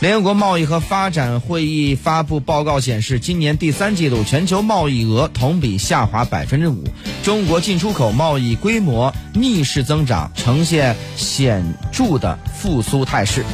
联合国贸易和发展会议发布报告显示今年第三季度全球贸易额同比下滑百分之五。中国进出口贸易规模逆势增长呈现显著的复苏态势。